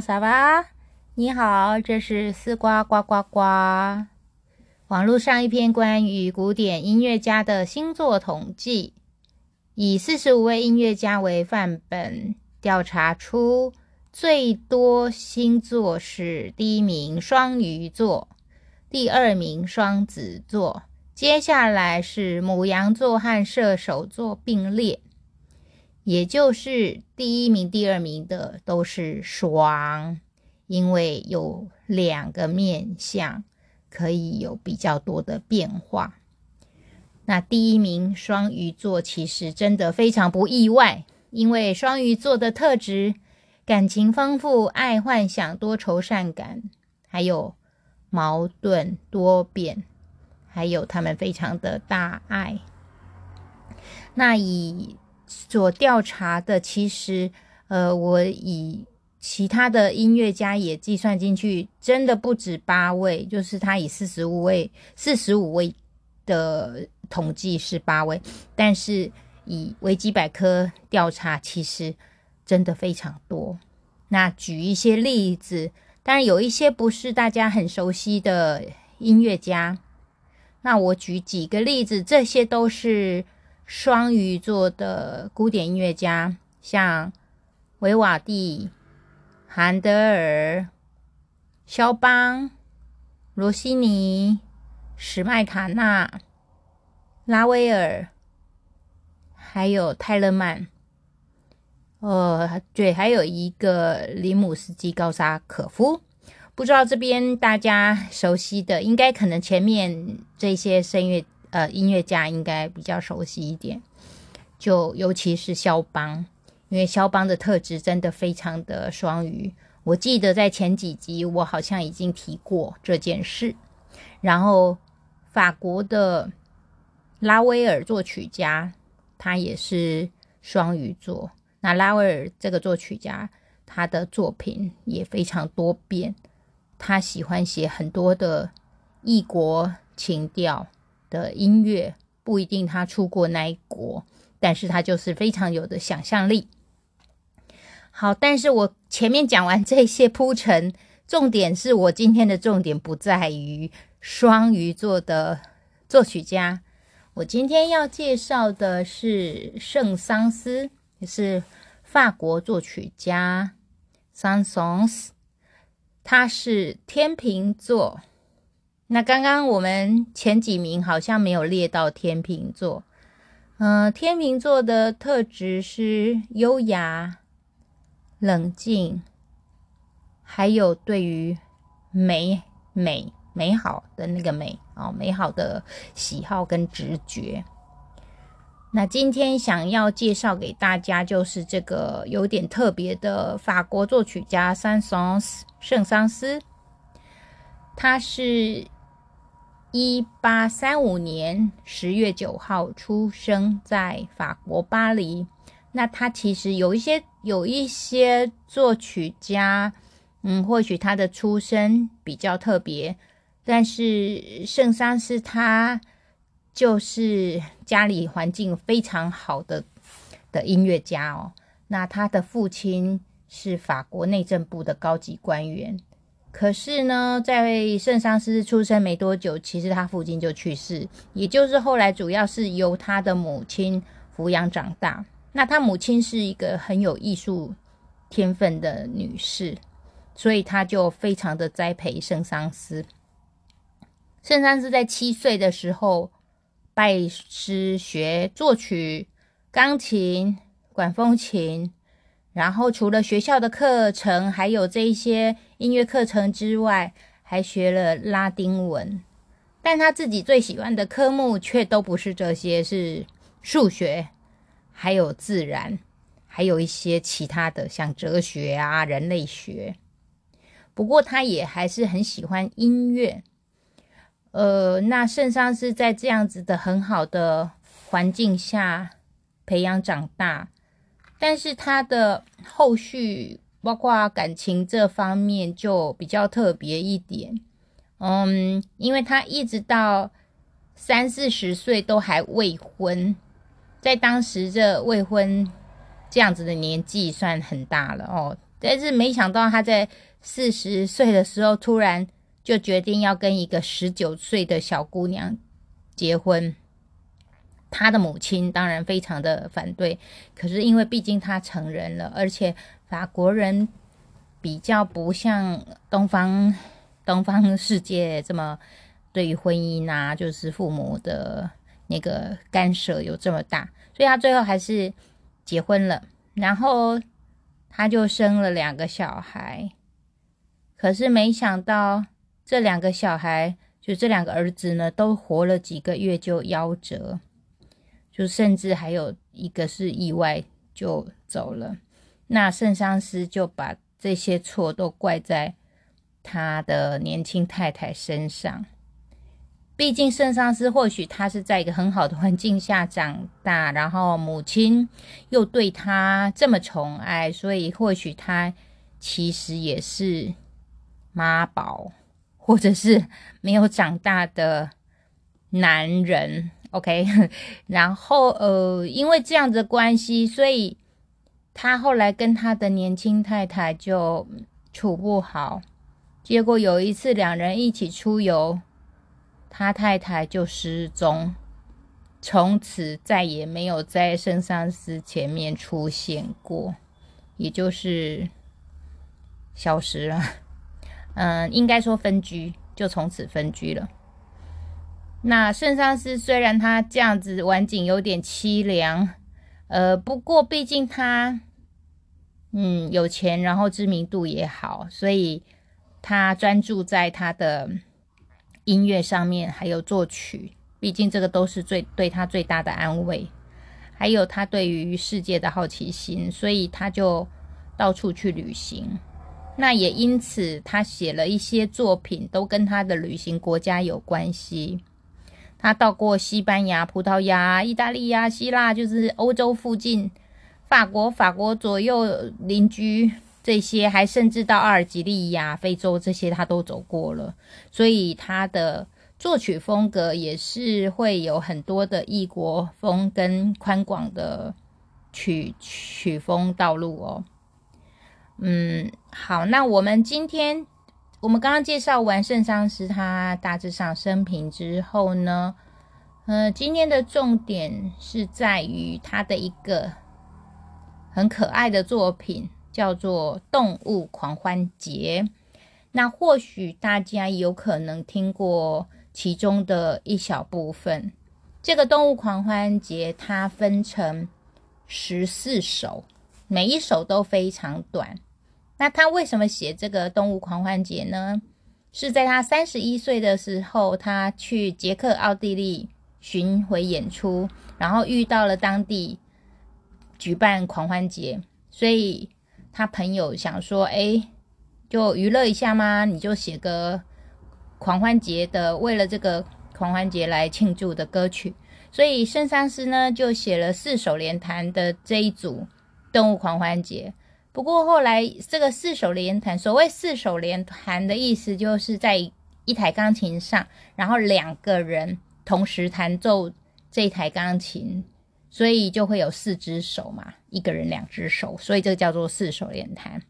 Bonjour，¿cómo s a 你好，这是丝瓜呱呱呱。网络上一篇关于古典音乐家的星座统计，以四十五位音乐家为范本，调查出最多星座是第一名双鱼座，第二名双子座，接下来是母羊座和射手座并列。也就是第一名、第二名的都是双，因为有两个面相可以有比较多的变化。那第一名双鱼座其实真的非常不意外，因为双鱼座的特质感情丰富、爱幻想、多愁善感，还有矛盾多变，还有他们非常的大爱。那以所调查的，其实，呃，我以其他的音乐家也计算进去，真的不止八位，就是他以四十五位、四十五位的统计是八位，但是以维基百科调查，其实真的非常多。那举一些例子，当然有一些不是大家很熟悉的音乐家，那我举几个例子，这些都是。双鱼座的古典音乐家，像维瓦蒂、韩德尔、肖邦、罗西尼、史麦塔纳、拉威尔，还有泰勒曼。呃，对，还有一个里姆斯基高沙可夫。不知道这边大家熟悉的，应该可能前面这些声乐。呃，音乐家应该比较熟悉一点，就尤其是肖邦，因为肖邦的特质真的非常的双鱼。我记得在前几集我好像已经提过这件事。然后法国的拉威尔作曲家，他也是双鱼座。那拉威尔这个作曲家，他的作品也非常多变，他喜欢写很多的异国情调。的音乐不一定他出过那一国，但是他就是非常有的想象力。好，但是我前面讲完这些铺陈，重点是我今天的重点不在于双鱼座的作曲家，我今天要介绍的是圣桑斯，也是法国作曲家桑松斯，他是天秤座。那刚刚我们前几名好像没有列到天秤座，嗯，天秤座的特质是优雅、冷静，还有对于美美美好的那个美哦，美好的喜好跟直觉。那今天想要介绍给大家就是这个有点特别的法国作曲家桑松圣桑斯，他是。一八三五年十月九号出生在法国巴黎。那他其实有一些有一些作曲家，嗯，或许他的出身比较特别，但是圣桑是他就是家里环境非常好的的音乐家哦。那他的父亲是法国内政部的高级官员。可是呢，在圣桑斯出生没多久，其实他父亲就去世，也就是后来主要是由他的母亲抚养长大。那他母亲是一个很有艺术天分的女士，所以他就非常的栽培圣桑斯。圣桑斯在七岁的时候拜师学作曲、钢琴、管风琴。然后除了学校的课程，还有这一些音乐课程之外，还学了拉丁文。但他自己最喜欢的科目却都不是这些，是数学，还有自然，还有一些其他的，像哲学啊、人类学。不过他也还是很喜欢音乐。呃，那圣桑是在这样子的很好的环境下培养长大。但是他的后续，包括感情这方面就比较特别一点，嗯，因为他一直到三四十岁都还未婚，在当时这未婚这样子的年纪算很大了哦，但是没想到他在四十岁的时候，突然就决定要跟一个十九岁的小姑娘结婚。他的母亲当然非常的反对，可是因为毕竟他成人了，而且法国人比较不像东方东方世界这么对于婚姻啊，就是父母的那个干涉有这么大，所以他最后还是结婚了，然后他就生了两个小孩，可是没想到这两个小孩，就这两个儿子呢，都活了几个月就夭折。就甚至还有一个是意外就走了，那圣桑斯就把这些错都怪在他的年轻太太身上。毕竟圣桑斯或许他是在一个很好的环境下长大，然后母亲又对他这么宠爱，所以或许他其实也是妈宝，或者是没有长大的男人。OK，然后呃，因为这样的关系，所以他后来跟他的年轻太太就处不好。结果有一次两人一起出游，他太太就失踪，从此再也没有在圣桑斯前面出现过，也就是消失了。嗯，应该说分居，就从此分居了。那圣上师虽然他这样子晚景有点凄凉，呃，不过毕竟他，嗯，有钱，然后知名度也好，所以他专注在他的音乐上面，还有作曲，毕竟这个都是最对他最大的安慰。还有他对于世界的好奇心，所以他就到处去旅行。那也因此，他写了一些作品，都跟他的旅行国家有关系。他到过西班牙、葡萄牙、意大利呀、希腊，就是欧洲附近，法国、法国左右邻居这些，还甚至到阿尔及利亚、非洲这些，他都走过了。所以他的作曲风格也是会有很多的异国风跟宽广的曲曲风道路哦。嗯，好，那我们今天。我们刚刚介绍完圣桑斯他大致上生平之后呢，呃，今天的重点是在于他的一个很可爱的作品，叫做《动物狂欢节》。那或许大家有可能听过其中的一小部分。这个《动物狂欢节》它分成十四首，每一首都非常短。那他为什么写这个动物狂欢节呢？是在他三十一岁的时候，他去捷克、奥地利巡回演出，然后遇到了当地举办狂欢节，所以他朋友想说：“哎，就娱乐一下吗？你就写个狂欢节的，为了这个狂欢节来庆祝的歌曲。”所以圣桑斯呢就写了四手联弹的这一组动物狂欢节。不过后来，这个四手联弹，所谓四手联弹的意思，就是在一台钢琴上，然后两个人同时弹奏这台钢琴，所以就会有四只手嘛，一个人两只手，所以这个叫做四手联弹。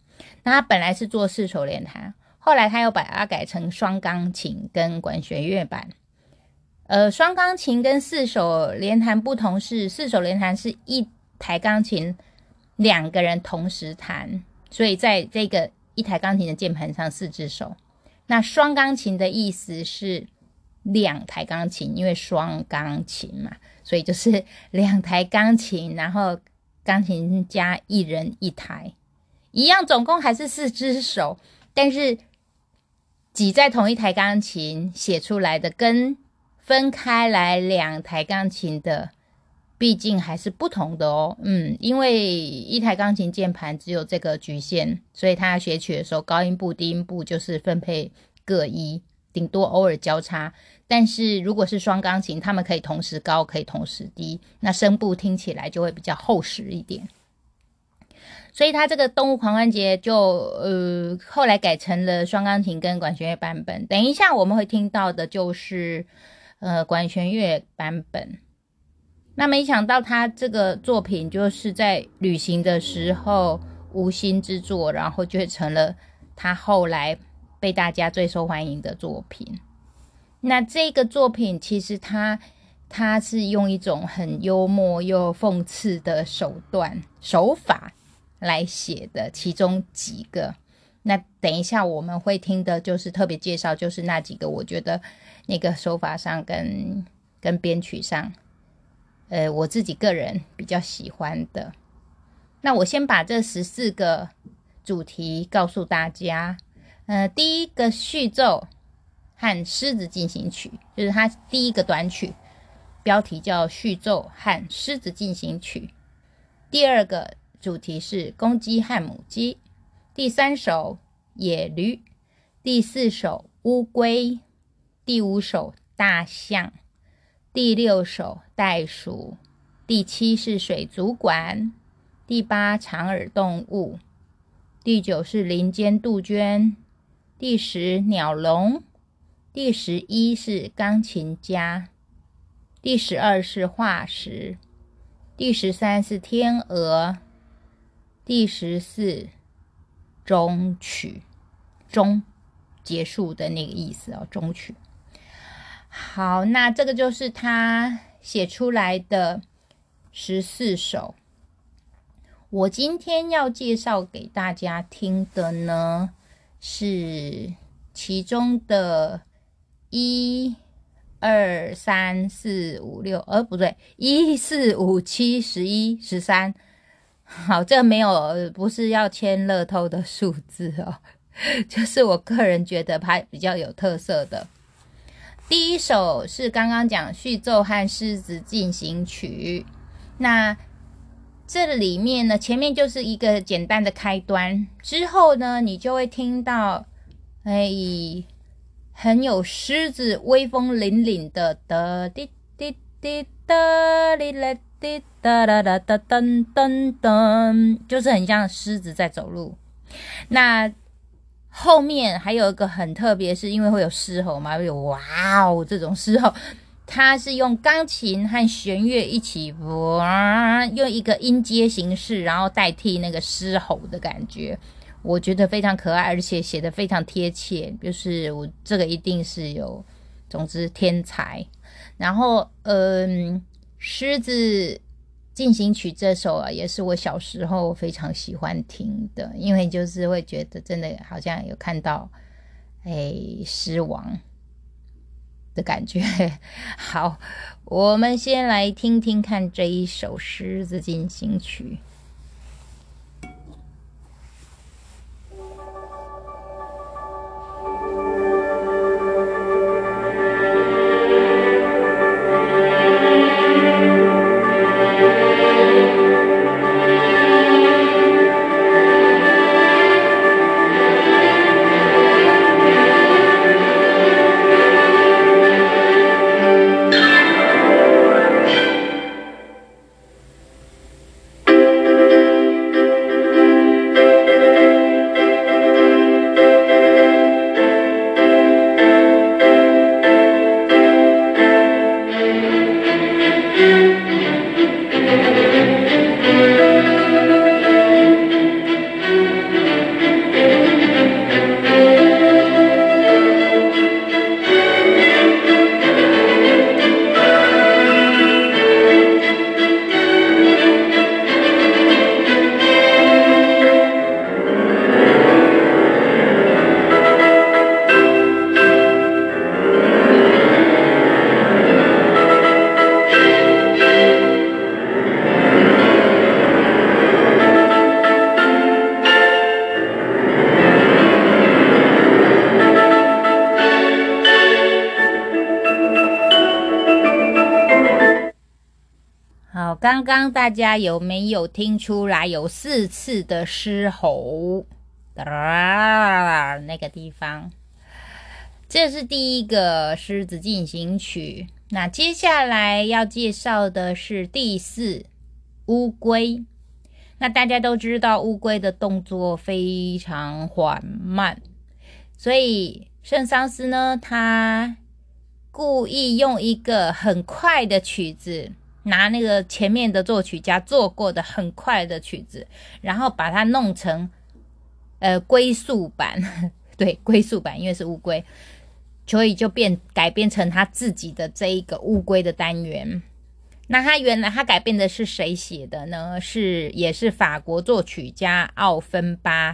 那他本来是做四手联弹，后来他又把它改成双钢琴跟管弦乐版。呃，双钢琴跟四手联弹不同是，四手联弹是一台钢琴。两个人同时弹，所以在这个一台钢琴的键盘上四只手。那双钢琴的意思是两台钢琴，因为双钢琴嘛，所以就是两台钢琴，然后钢琴加一人一台，一样，总共还是四只手，但是挤在同一台钢琴写出来的，跟分开来两台钢琴的。毕竟还是不同的哦，嗯，因为一台钢琴键盘只有这个局限，所以他学曲的时候，高音部、低音部就是分配各一，顶多偶尔交叉。但是如果是双钢琴，他们可以同时高，可以同时低，那声部听起来就会比较厚实一点。所以他这个《动物狂欢节》就呃后来改成了双钢琴跟管弦乐版本。等一下我们会听到的就是呃管弦乐版本。那没想到他这个作品就是在旅行的时候无心之作，然后就成了他后来被大家最受欢迎的作品。那这个作品其实他他是用一种很幽默又讽刺的手段手法来写的，其中几个。那等一下我们会听的就是特别介绍，就是那几个我觉得那个手法上跟跟编曲上，呃，我自己个人比较喜欢的。那我先把这十四个主题告诉大家。呃，第一个序奏和狮子进行曲，就是它第一个短曲，标题叫序奏和狮子进行曲。第二个主题是公鸡和母鸡。第三首野驴，第四首乌龟，第五首大象，第六首袋鼠，第七是水族馆，第八长耳动物，第九是林间杜鹃，第十鸟笼，第十一是钢琴家，第十二是化石，第十三是天鹅，第十四。终曲，终结束的那个意思哦。终曲，好，那这个就是他写出来的十四首。我今天要介绍给大家听的呢，是其中的一二三四五六，呃，不对，一四五七十一十三。好，这没有不是要签乐透的数字哦，就是我个人觉得它比较有特色的。第一首是刚刚讲序奏和狮子进行曲，那这里面呢，前面就是一个简单的开端，之后呢，你就会听到哎，很有狮子威风凛凛的的滴滴滴哒哩啦。滴哒哒哒哒噔噔噔，就是很像狮子在走路。那后面还有一个很特别，是因为会有狮吼嘛，有哇哦这种狮吼，它是用钢琴和弦乐一起哇，用一个音阶形式，然后代替那个狮吼的感觉，我觉得非常可爱，而且写的非常贴切。就是我这个一定是有，总之天才。然后嗯。狮子进行曲这首啊，也是我小时候非常喜欢听的，因为就是会觉得真的好像有看到哎狮王的感觉。好，我们先来听听看这一首狮子进行曲。大家有没有听出来有四次的狮吼？那个地方，这是第一个狮子进行曲。那接下来要介绍的是第四乌龟。那大家都知道乌龟的动作非常缓慢，所以圣桑斯呢，他故意用一个很快的曲子。拿那个前面的作曲家做过的很快的曲子，然后把它弄成呃龟速版，对，龟速版，因为是乌龟，所以就变改变成他自己的这一个乌龟的单元。那他原来他改变的是谁写的呢？是也是法国作曲家奥芬巴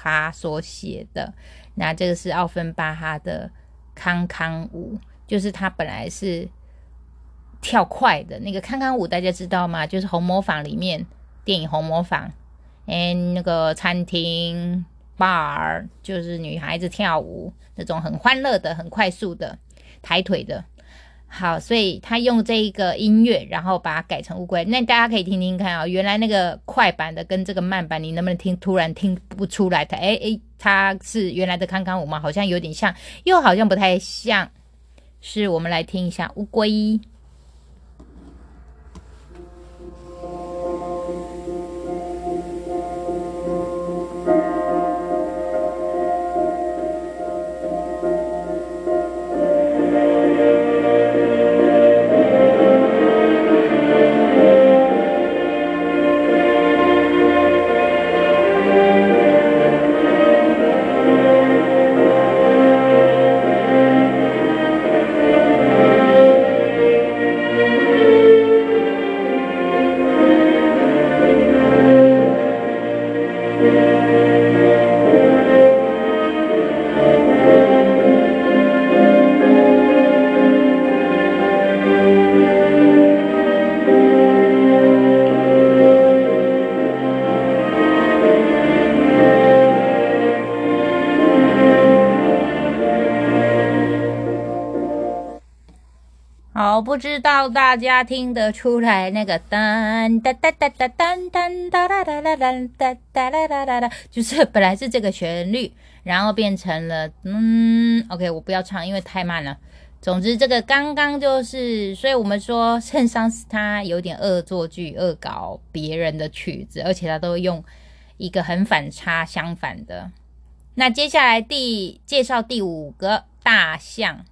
哈所写的。那这个是奥芬巴哈的康康舞，就是他本来是。跳快的那个康康舞，大家知道吗？就是《红模仿》里面电影《红模仿》，哎，那个餐厅 bar 就是女孩子跳舞那种很欢乐的、很快速的抬腿的。好，所以他用这一个音乐，然后把它改成乌龟。那大家可以听听看啊，原来那个快版的跟这个慢版，你能不能听？突然听不出来，的哎哎，它是原来的康康舞吗？好像有点像，又好像不太像。是我们来听一下乌龟。知道大家听得出来那个噔哒哒哒哒噔噔哒哒哒哒哒哒哒哒哒哒，就是本来是这个旋律，然后变成了嗯，OK，我不要唱，因为太慢了。总之，这个刚刚就是，所以我们说圣桑斯他有点恶作剧、恶搞别人的曲子，而且他都用一个很反差、相反的。那接下来第介绍第五个大象。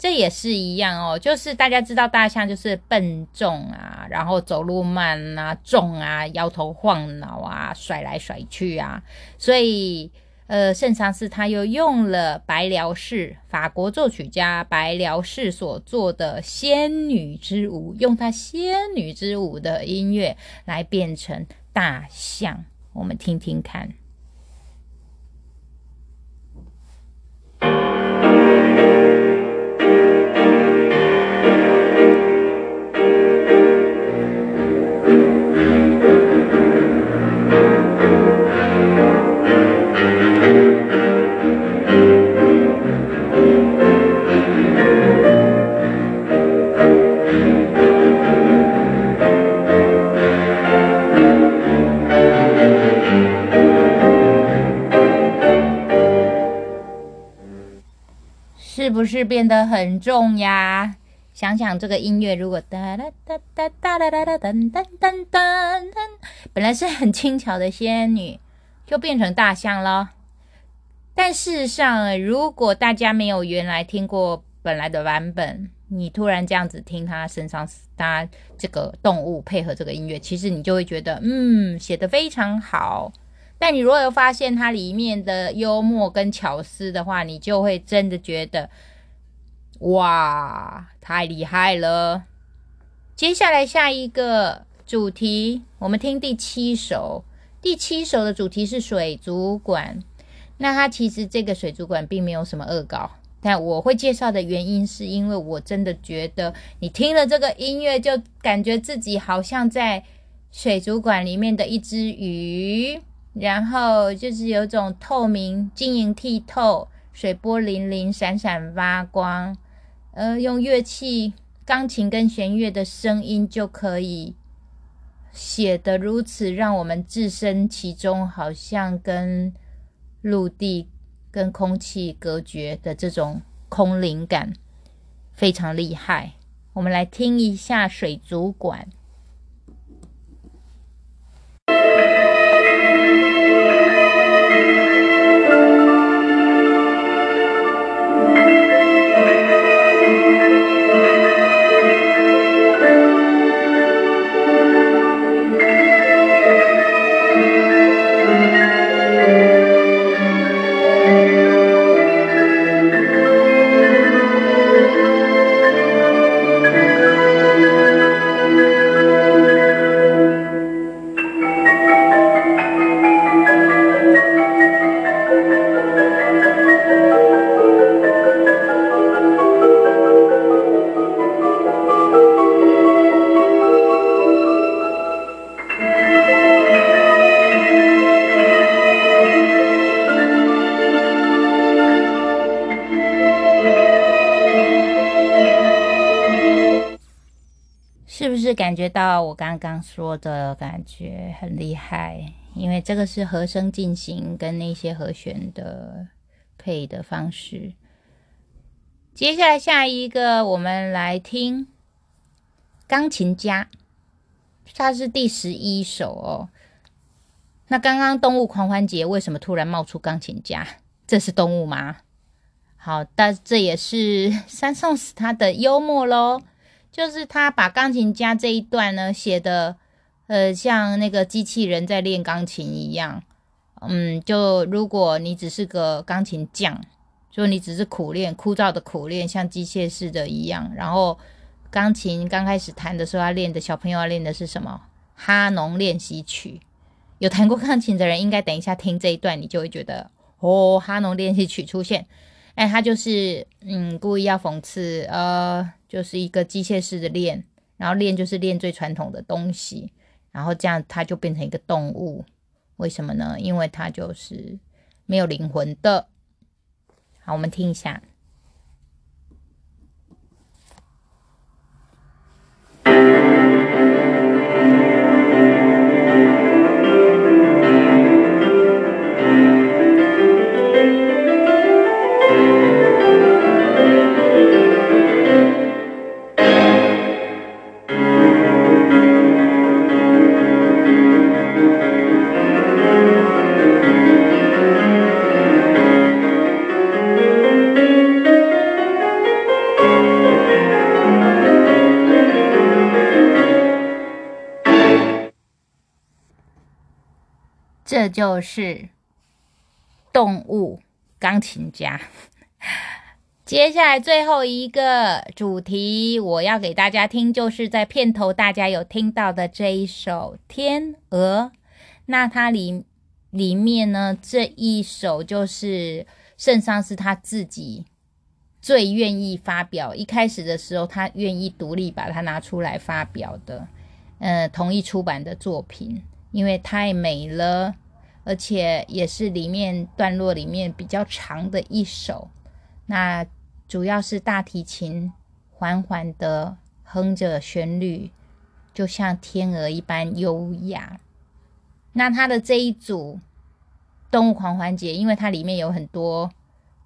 这也是一样哦，就是大家知道大象就是笨重啊，然后走路慢啊，重啊，摇头晃脑啊，甩来甩去啊，所以呃，圣桑斯他又用了白辽士法国作曲家白辽士所做的仙女之舞，用他仙女之舞的音乐来变成大象，我们听听看。是不是变得很重呀？想想这个音乐，如果哒啦哒哒哒啦哒哒噔噔噔噔，本来是很轻巧的仙女，就变成大象了。但事实上，如果大家没有原来听过本来的版本，你突然这样子听它身上它这个动物配合这个音乐，其实你就会觉得，嗯，写的非常好。但你如果有发现它里面的幽默跟巧思的话，你就会真的觉得。哇，太厉害了！接下来下一个主题，我们听第七首。第七首的主题是水族馆。那它其实这个水族馆并没有什么恶搞，但我会介绍的原因是因为我真的觉得你听了这个音乐，就感觉自己好像在水族馆里面的一只鱼，然后就是有种透明、晶莹剔透、水波粼粼、闪闪发光。呃，用乐器，钢琴跟弦乐的声音就可以写得如此，让我们置身其中，好像跟陆地、跟空气隔绝的这种空灵感，非常厉害。我们来听一下水族馆。是感觉到我刚刚说的感觉很厉害？因为这个是和声进行跟那些和弦的配的方式。接下来下一个，我们来听钢琴家，它是第十一首哦。那刚刚动物狂欢节为什么突然冒出钢琴家？这是动物吗？好，但这也是 三宋史他的幽默喽，就是他把钢琴家这一段呢写的。呃，像那个机器人在练钢琴一样，嗯，就如果你只是个钢琴匠，就你只是苦练枯燥的苦练，像机械式的一样。然后钢琴刚开始弹的时候，要练的小朋友要练的是什么？哈农练习曲。有弹过钢琴的人，应该等一下听这一段，你就会觉得哦，哈农练习曲出现。哎，他就是嗯，故意要讽刺，呃，就是一个机械式的练，然后练就是练最传统的东西。然后这样，它就变成一个动物，为什么呢？因为它就是没有灵魂的。好，我们听一下。这就是动物钢琴家。接下来最后一个主题，我要给大家听，就是在片头大家有听到的这一首《天鹅》。那它里里面呢，这一首就是圣桑是他自己最愿意发表。一开始的时候，他愿意独立把它拿出来发表的，呃，同意出版的作品，因为太美了。而且也是里面段落里面比较长的一首，那主要是大提琴缓缓的哼着旋律，就像天鹅一般优雅。那它的这一组动物狂欢节，因为它里面有很多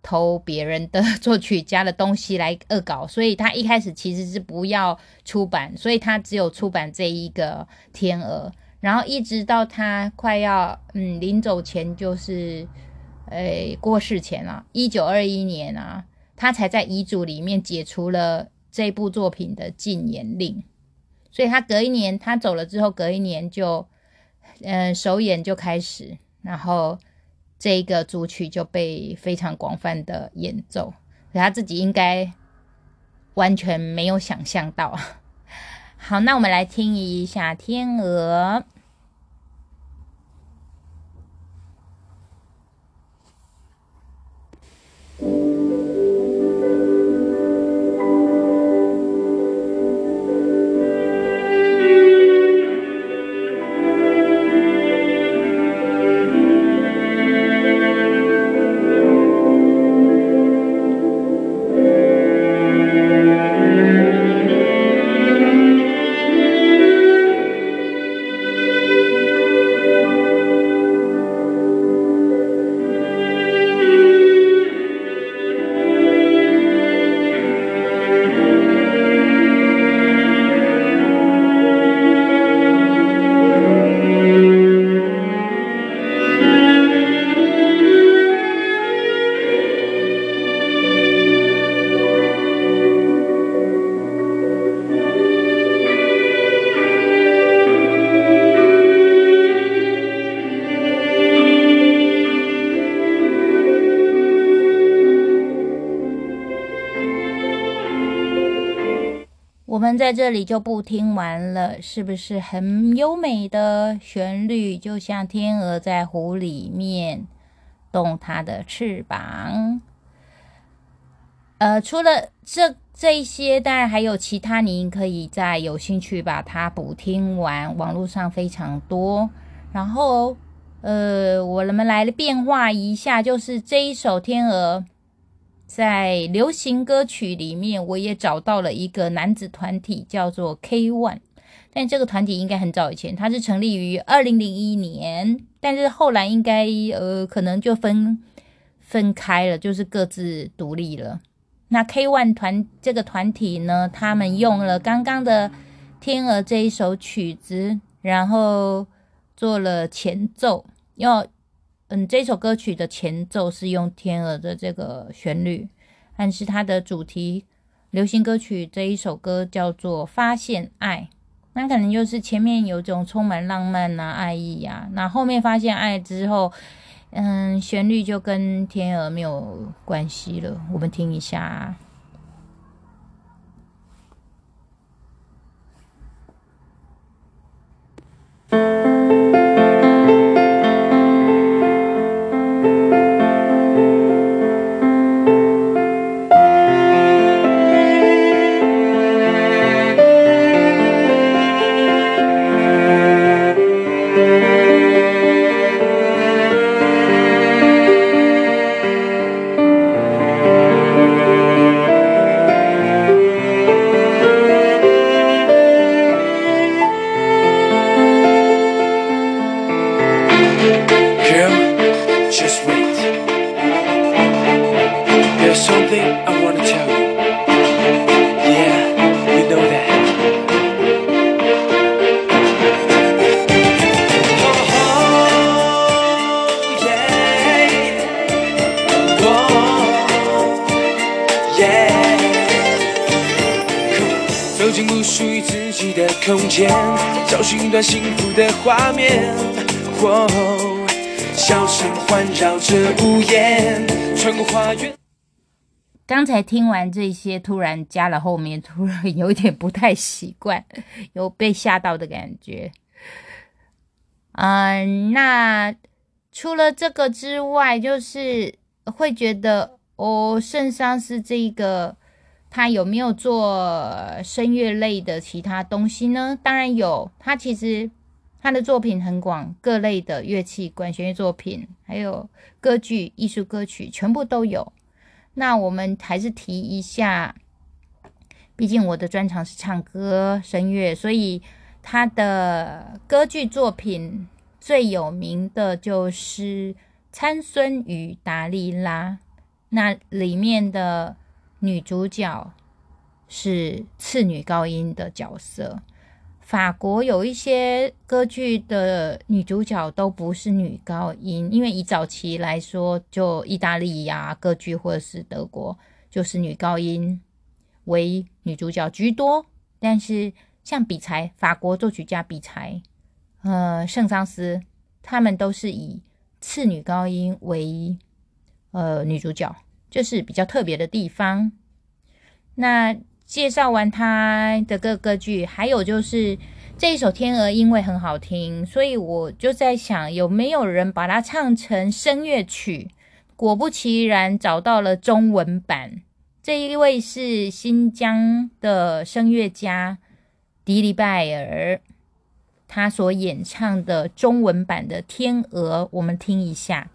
偷别人的作曲家的东西来恶搞，所以他一开始其实是不要出版，所以他只有出版这一个天鹅。然后一直到他快要嗯临走前，就是诶过世前啊，一九二一年啊，他才在遗嘱里面解除了这部作品的禁言令。所以他隔一年他走了之后，隔一年就嗯首演就开始，然后这个组曲就被非常广泛的演奏，他自己应该完全没有想象到。好，那我们来听一下《天鹅》。在这里就不听完了，是不是很优美的旋律？就像天鹅在湖里面动它的翅膀。呃，除了这这些，当然还有其他，您可以再有兴趣把它补听完。网络上非常多。然后，呃，我们来变化一下，就是这一首天鹅。在流行歌曲里面，我也找到了一个男子团体，叫做 K One。但这个团体应该很早以前，它是成立于二零零一年，但是后来应该呃可能就分分开了，就是各自独立了。那 K One 团这个团体呢，他们用了刚刚的《天鹅》这一首曲子，然后做了前奏。要嗯，这首歌曲的前奏是用《天鹅》的这个旋律，但是它的主题流行歌曲这一首歌叫做《发现爱》。那可能就是前面有种充满浪漫呐、爱意啊，那后面发现爱之后。嗯，旋律就跟天鹅没有关系了。我们听一下。刚才听完这些，突然加了后面，突然有点不太习惯，有被吓到的感觉。嗯，那除了这个之外，就是会觉得哦，圣桑是这个。他有没有做声乐类的其他东西呢？当然有，他其实他的作品很广，各类的乐器、管弦乐作品，还有歌剧、艺术歌曲，全部都有。那我们还是提一下，毕竟我的专长是唱歌、声乐，所以他的歌剧作品最有名的就是《参孙与达利拉》，那里面的。女主角是次女高音的角色。法国有一些歌剧的女主角都不是女高音，因为以早期来说，就意大利呀歌剧或者是德国，就是女高音为女主角居多。但是像比才，法国作曲家比才，呃，圣桑斯，他们都是以次女高音为呃女主角。这是比较特别的地方。那介绍完他的各歌剧，还有就是这一首《天鹅》，因为很好听，所以我就在想，有没有人把它唱成声乐曲？果不其然，找到了中文版。这一位是新疆的声乐家迪里拜尔，他所演唱的中文版的《天鹅》，我们听一下。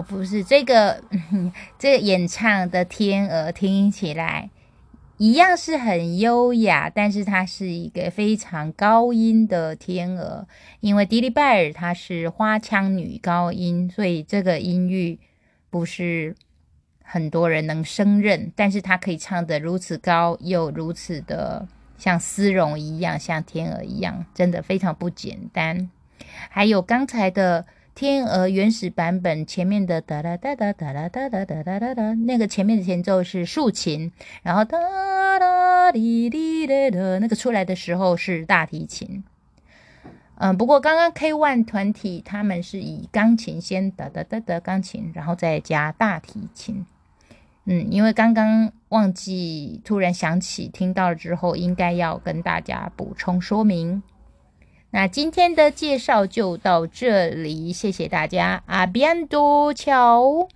不是这个，这个演唱的天鹅听起来一样是很优雅，但是它是一个非常高音的天鹅，因为迪丽拜尔她是花腔女高音，所以这个音域不是很多人能胜任，但是她可以唱得如此高，又如此的像丝绒一样，像天鹅一样，真的非常不简单。还有刚才的。天鹅原始版本前面的哒哒哒哒哒哒哒哒哒哒哒，那个前面的前奏是竖琴，然后哒哒滴滴哒哒，那个出来的时候是大提琴。嗯，不过刚刚 K One 团体他们是以钢琴先哒哒哒哒钢琴，然后再加大提琴。嗯，因为刚刚忘记，突然想起听到了之后，应该要跟大家补充说明。那今天的介绍就到这里，谢谢大家，阿边多，巧。